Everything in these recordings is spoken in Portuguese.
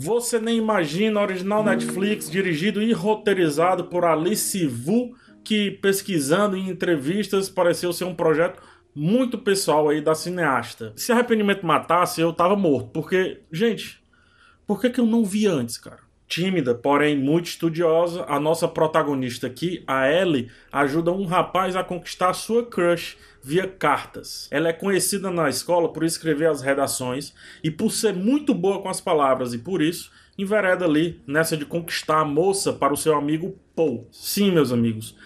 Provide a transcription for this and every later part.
Você Nem Imagina, original Netflix, dirigido e roteirizado por Alice Vu, que pesquisando em entrevistas pareceu ser um projeto muito pessoal aí da cineasta. Se arrependimento matasse, eu tava morto, porque, gente, por que, que eu não vi antes, cara? Tímida, porém muito estudiosa, a nossa protagonista aqui, a Ellie, ajuda um rapaz a conquistar sua crush via cartas. Ela é conhecida na escola por escrever as redações e por ser muito boa com as palavras e por isso envereda ali nessa de conquistar a moça para o seu amigo Paul. Sim, meus amigos,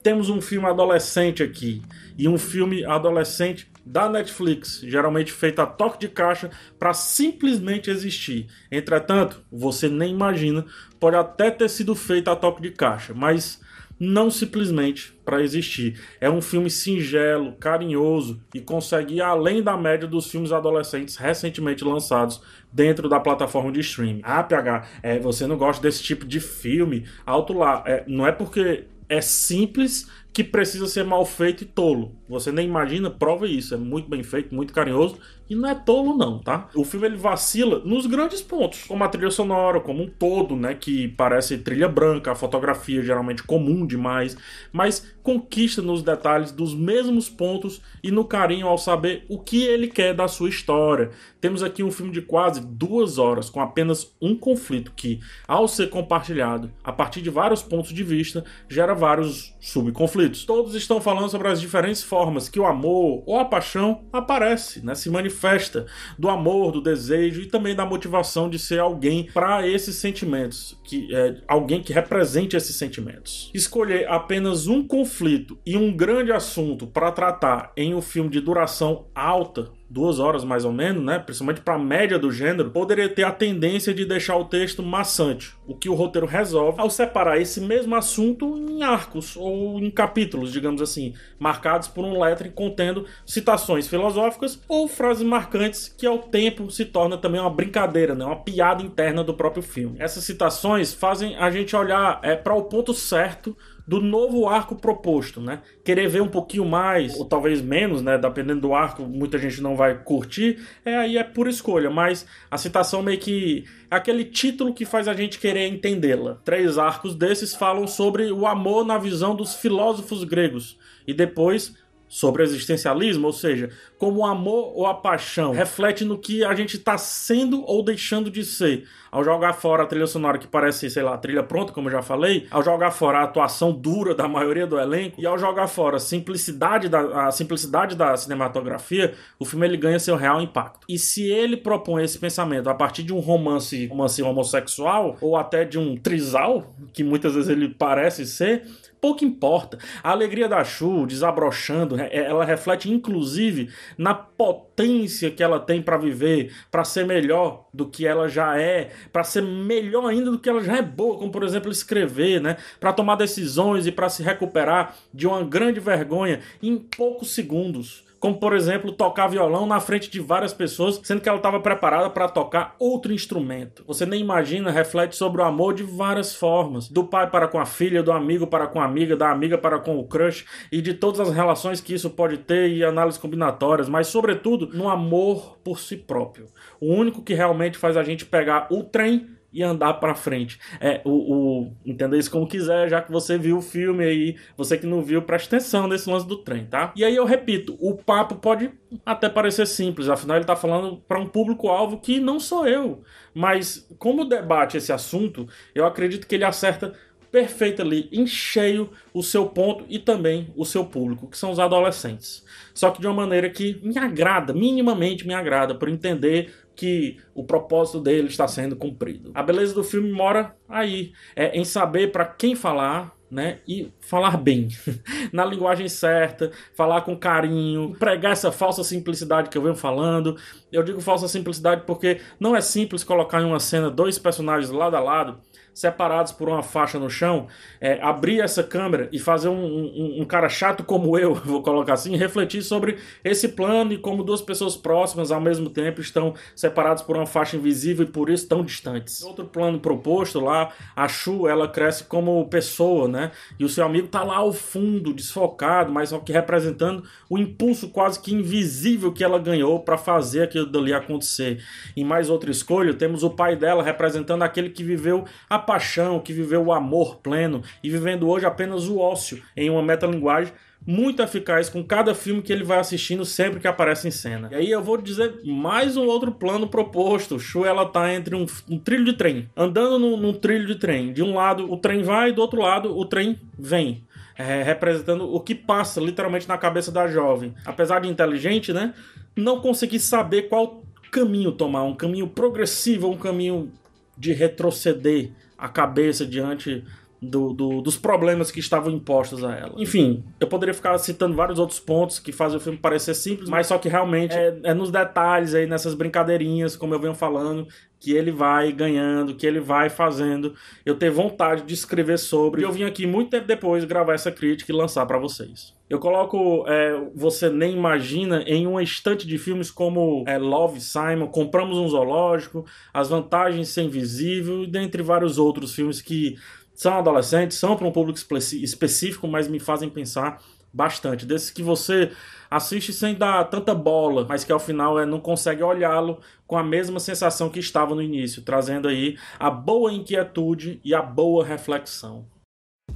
temos um filme adolescente aqui e um filme adolescente da Netflix, geralmente feito a toque de caixa para simplesmente existir. Entretanto, você nem imagina, pode até ter sido feito a toque de caixa, mas não simplesmente para existir. É um filme singelo, carinhoso e consegue ir além da média dos filmes adolescentes recentemente lançados dentro da plataforma de streaming. Ah, PH, é, você não gosta desse tipo de filme? Alto lá. É, não é porque é simples que precisa ser mal feito e tolo. Você nem imagina, prova isso. É muito bem feito, muito carinhoso e não é tolo não, tá? O filme ele vacila nos grandes pontos, como a trilha sonora, como um todo, né, que parece trilha branca, a fotografia geralmente comum demais, mas conquista nos detalhes dos mesmos pontos e no carinho ao saber o que ele quer da sua história. Temos aqui um filme de quase duas horas com apenas um conflito que, ao ser compartilhado a partir de vários pontos de vista, gera vários subconflitos. Todos estão falando sobre as diferentes formas que o amor ou a paixão aparece, né, se manifesta festa do amor, do desejo e também da motivação de ser alguém para esses sentimentos, que é, alguém que represente esses sentimentos. Escolher apenas um conflito e um grande assunto para tratar em um filme de duração alta duas horas mais ou menos, né? Principalmente para a média do gênero, poderia ter a tendência de deixar o texto maçante, o que o roteiro resolve ao separar esse mesmo assunto em arcos ou em capítulos, digamos assim, marcados por um lettering contendo citações filosóficas ou frases marcantes que ao tempo se torna também uma brincadeira, né? Uma piada interna do próprio filme. Essas citações fazem a gente olhar é, para o ponto certo do novo arco proposto, né? Querer ver um pouquinho mais, ou talvez menos, né? Dependendo do arco, muita gente não vai curtir, é aí é por escolha, mas a citação meio que é aquele título que faz a gente querer entendê-la. Três arcos desses falam sobre o amor na visão dos filósofos gregos e depois sobre o existencialismo, ou seja, como o amor ou a paixão reflete no que a gente está sendo ou deixando de ser. Ao jogar fora a trilha sonora que parece, sei lá, trilha pronta, como eu já falei, ao jogar fora a atuação dura da maioria do elenco e ao jogar fora a simplicidade da, a simplicidade da cinematografia, o filme ele ganha seu real impacto. E se ele propõe esse pensamento a partir de um romance, romance homossexual ou até de um trisal, que muitas vezes ele parece ser, pouco importa. A alegria da Chu desabrochando, é, ela reflete inclusive na potência que ela tem para viver, para ser melhor do que ela já é, para ser melhor ainda do que ela já é boa, como por exemplo escrever, né? Para tomar decisões e para se recuperar de uma grande vergonha em poucos segundos como por exemplo tocar violão na frente de várias pessoas, sendo que ela estava preparada para tocar outro instrumento. Você nem imagina, reflete sobre o amor de várias formas, do pai para com a filha, do amigo para com a amiga, da amiga para com o crush e de todas as relações que isso pode ter e análises combinatórias, mas sobretudo no amor por si próprio. O único que realmente faz a gente pegar o trem e andar para frente. É, o, o, entenda isso como quiser, já que você viu o filme aí, você que não viu, preste atenção nesse lance do trem, tá? E aí eu repito, o papo pode até parecer simples, afinal ele tá falando para um público-alvo que não sou eu. Mas como debate esse assunto, eu acredito que ele acerta perfeito ali, em cheio, o seu ponto e também o seu público, que são os adolescentes. Só que de uma maneira que me agrada, minimamente me agrada, por entender que o propósito dele está sendo cumprido. A beleza do filme mora aí, é em saber para quem falar, né? E falar bem, na linguagem certa, falar com carinho, pregar essa falsa simplicidade que eu venho falando. Eu digo falsa simplicidade porque não é simples colocar em uma cena dois personagens lado a lado separados por uma faixa no chão, é, abrir essa câmera e fazer um, um, um, cara chato como eu, vou colocar assim, refletir sobre esse plano e como duas pessoas próximas ao mesmo tempo estão separadas por uma faixa invisível e por isso tão distantes. Outro plano proposto lá, a Shu, ela cresce como pessoa, né? Né? E o seu amigo tá lá ao fundo, desfocado, mas só que representando o impulso quase que invisível que ela ganhou para fazer aquilo dali acontecer. Em mais outra escolha, temos o pai dela representando aquele que viveu a paixão, que viveu o amor pleno e vivendo hoje apenas o ócio em uma metalinguagem muito eficaz com cada filme que ele vai assistindo sempre que aparece em cena. E aí eu vou dizer mais um outro plano proposto. Shu ela tá entre um, um trilho de trem, andando num, num, trilho de trem. De um lado o trem vai, do outro lado o trem vem. É, representando o que passa literalmente na cabeça da jovem. Apesar de inteligente, né? Não conseguir saber qual caminho tomar, um caminho progressivo, um caminho de retroceder a cabeça diante do, do, dos problemas que estavam impostos a ela. Enfim, eu poderia ficar citando vários outros pontos que fazem o filme parecer simples, mas só que realmente é, é nos detalhes aí, nessas brincadeirinhas, como eu venho falando, que ele vai ganhando, que ele vai fazendo. Eu ter vontade de escrever sobre. E eu vim aqui muito tempo depois gravar essa crítica e lançar para vocês. Eu coloco é, Você Nem Imagina em uma estante de filmes como é, Love Simon, Compramos um Zoológico, As Vantagens Sem Visível, dentre vários outros filmes que são adolescentes, são para um público específico, mas me fazem pensar bastante. Desses que você assiste sem dar tanta bola, mas que ao final é, não consegue olhá-lo com a mesma sensação que estava no início, trazendo aí a boa inquietude e a boa reflexão.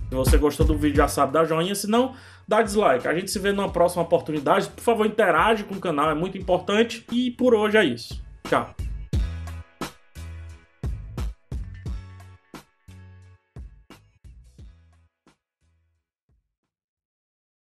Se você gostou do vídeo, já sabe, dá joinha, se não, dá dislike. A gente se vê numa próxima oportunidade. Por favor, interage com o canal, é muito importante. E por hoje é isso. Tchau.